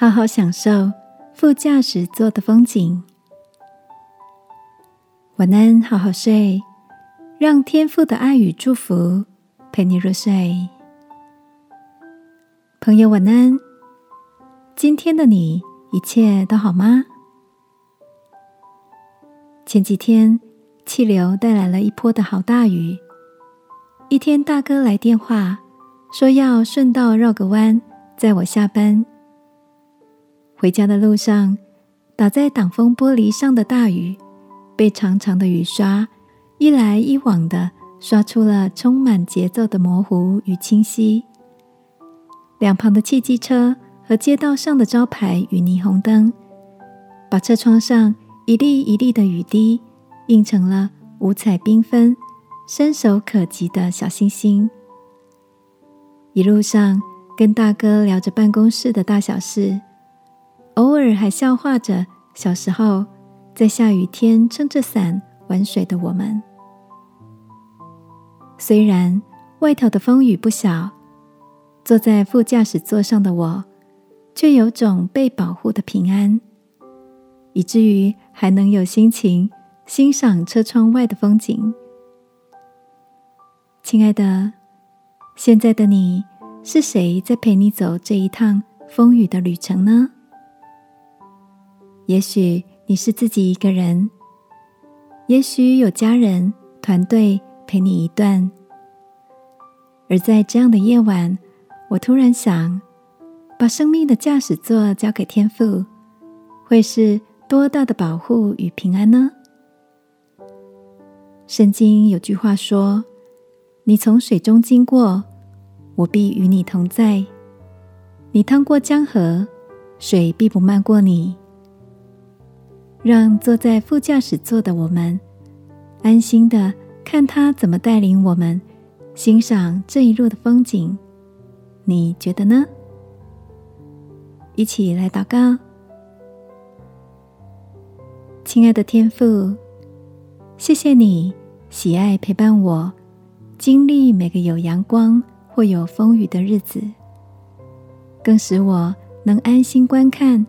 好好享受副驾驶座的风景。晚安，好好睡，让天父的爱与祝福陪你入睡。朋友，晚安。今天的你一切都好吗？前几天气流带来了一波的好大雨。一天，大哥来电话说要顺道绕个弯载我下班。回家的路上，打在挡风玻璃上的大雨，被长长的雨刷一来一往的刷出了充满节奏的模糊与清晰。两旁的汽机车和街道上的招牌与霓虹灯，把车窗上一粒一粒的雨滴印成了五彩缤纷、伸手可及的小星星。一路上跟大哥聊着办公室的大小事。偶尔还笑话着小时候在下雨天撑着伞玩水的我们。虽然外头的风雨不小，坐在副驾驶座上的我却有种被保护的平安，以至于还能有心情欣赏车窗外的风景。亲爱的，现在的你是谁在陪你走这一趟风雨的旅程呢？也许你是自己一个人，也许有家人团队陪你一段。而在这样的夜晚，我突然想，把生命的驾驶座交给天父，会是多大的保护与平安呢？圣经有句话说：“你从水中经过，我必与你同在；你趟过江河，水必不漫过你。”让坐在副驾驶座的我们安心的看他怎么带领我们欣赏这一路的风景，你觉得呢？一起来祷告，亲爱的天父，谢谢你喜爱陪伴我经历每个有阳光或有风雨的日子，更使我能安心观看，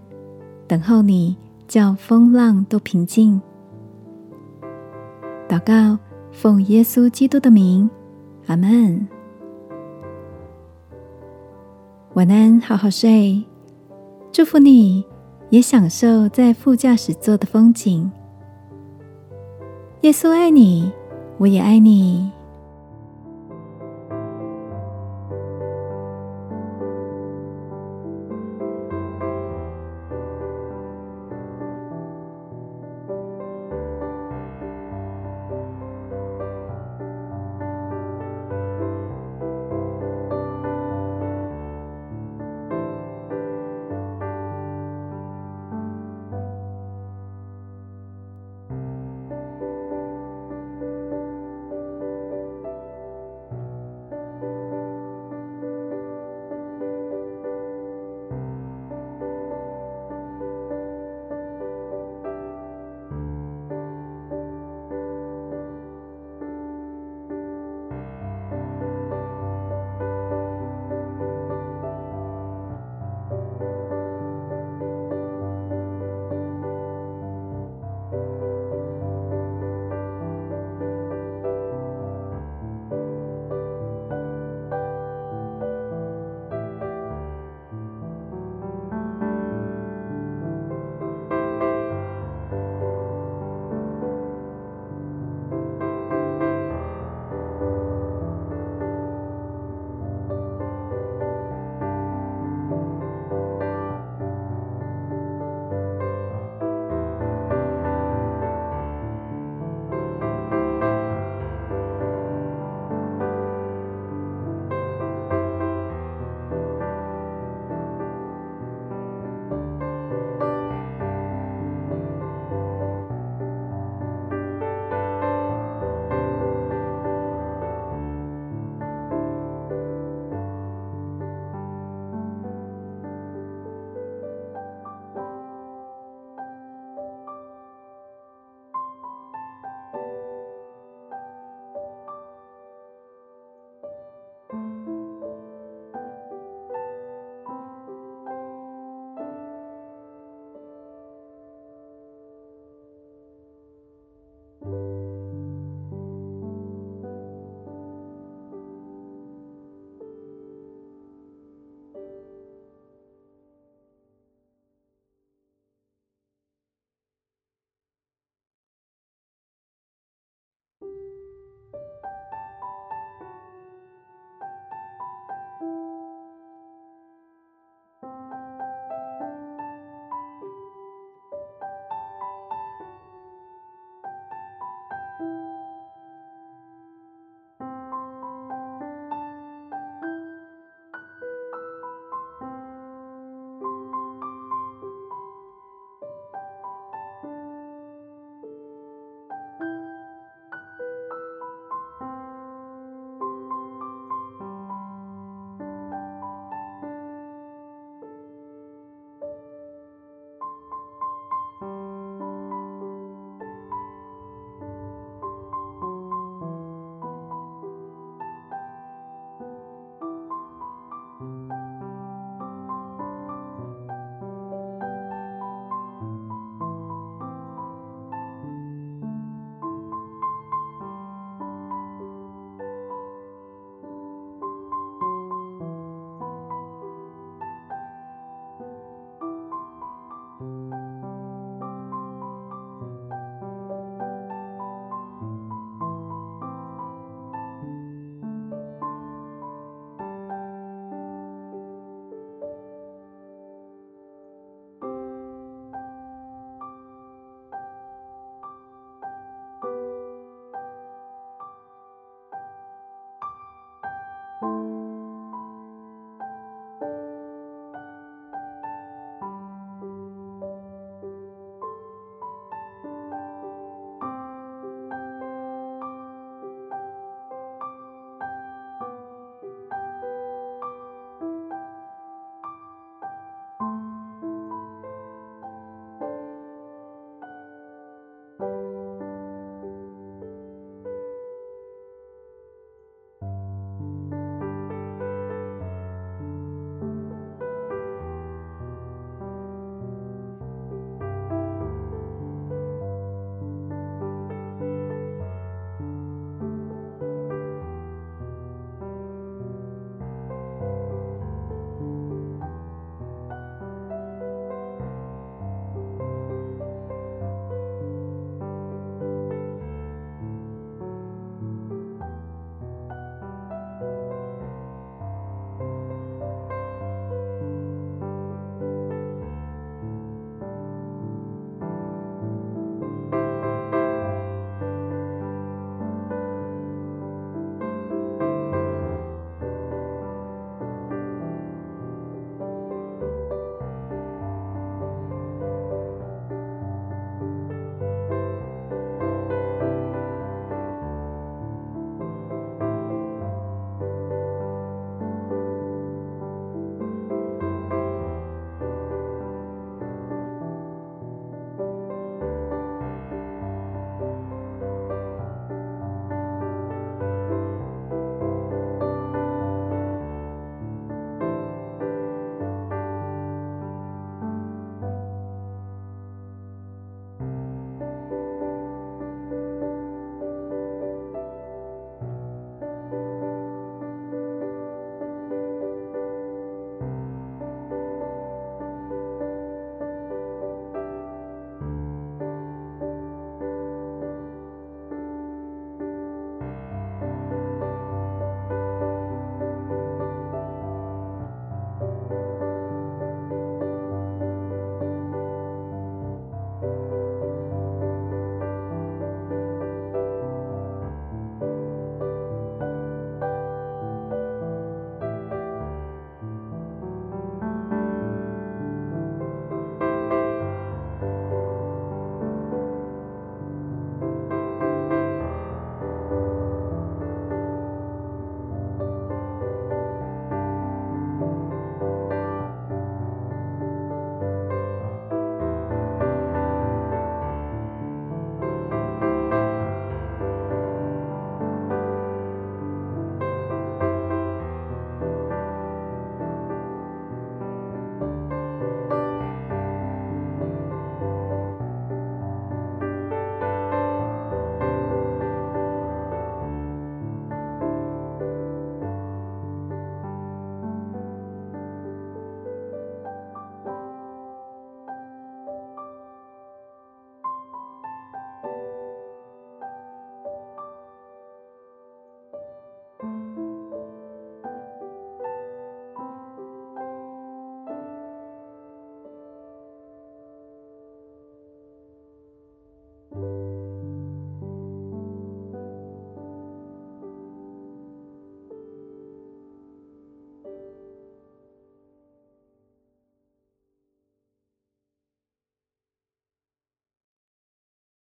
等候你。叫风浪都平静。祷告，奉耶稣基督的名，阿门。晚安，好好睡。祝福你，也享受在副驾驶座的风景。耶稣爱你，我也爱你。